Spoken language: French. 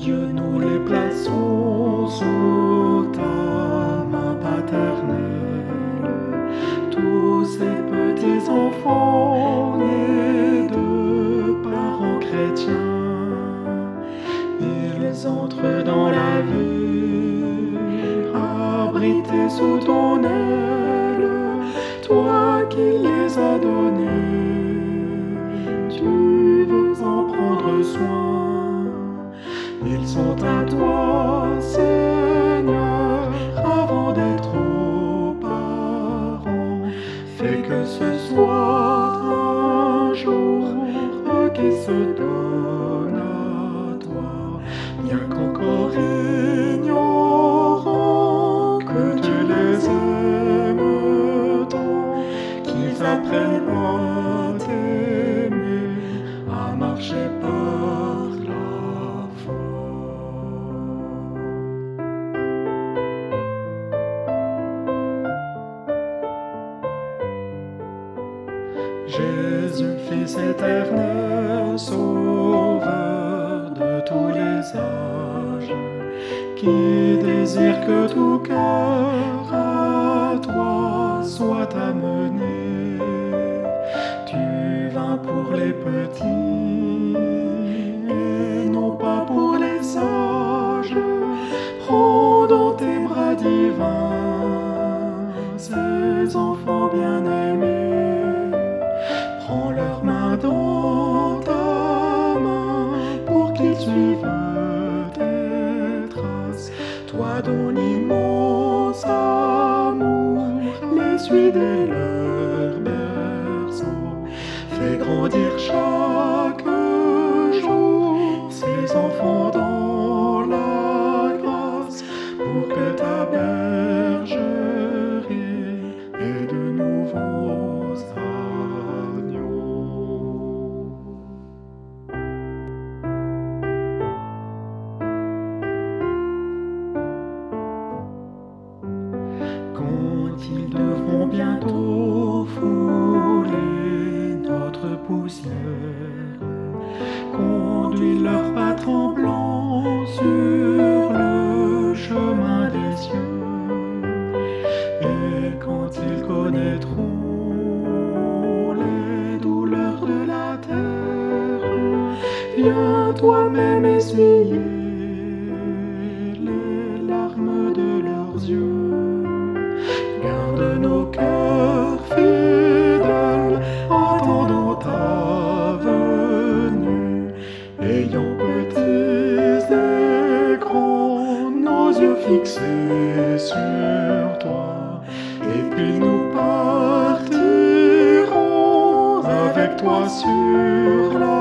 Dieu, nous les plaçons sous ta main paternelle. Tous ces petits enfants nés de parents chrétiens, ils entrent dans la vie, abrités sous ton aile, toi qui les as donnés. Tu veux en prendre soin. Ils sont à toi, Seigneur, avant d'être aux parents. Fais que ce soit un jour qui se donne à toi, bien qu'encore ignorant que tu les aimes tant, qu'ils apprennent Jésus, Fils éternel, Sauveur de tous les âges, qui désire que tout cœur à toi soit amené. Tu vins pour les petits et non pas pour les sages. Prends dans tes bras divins ces enfants Toi dont l'immense amour les suit dès leur berceau. Fais grandir chaque ils devront bientôt fouler notre poussière, conduire leurs pas tremblants sur le chemin des cieux. Et quand ils connaîtront les douleurs de la terre, viens toi-même essuyer fixés sur toi. Et puis nous partirons avec toi sur la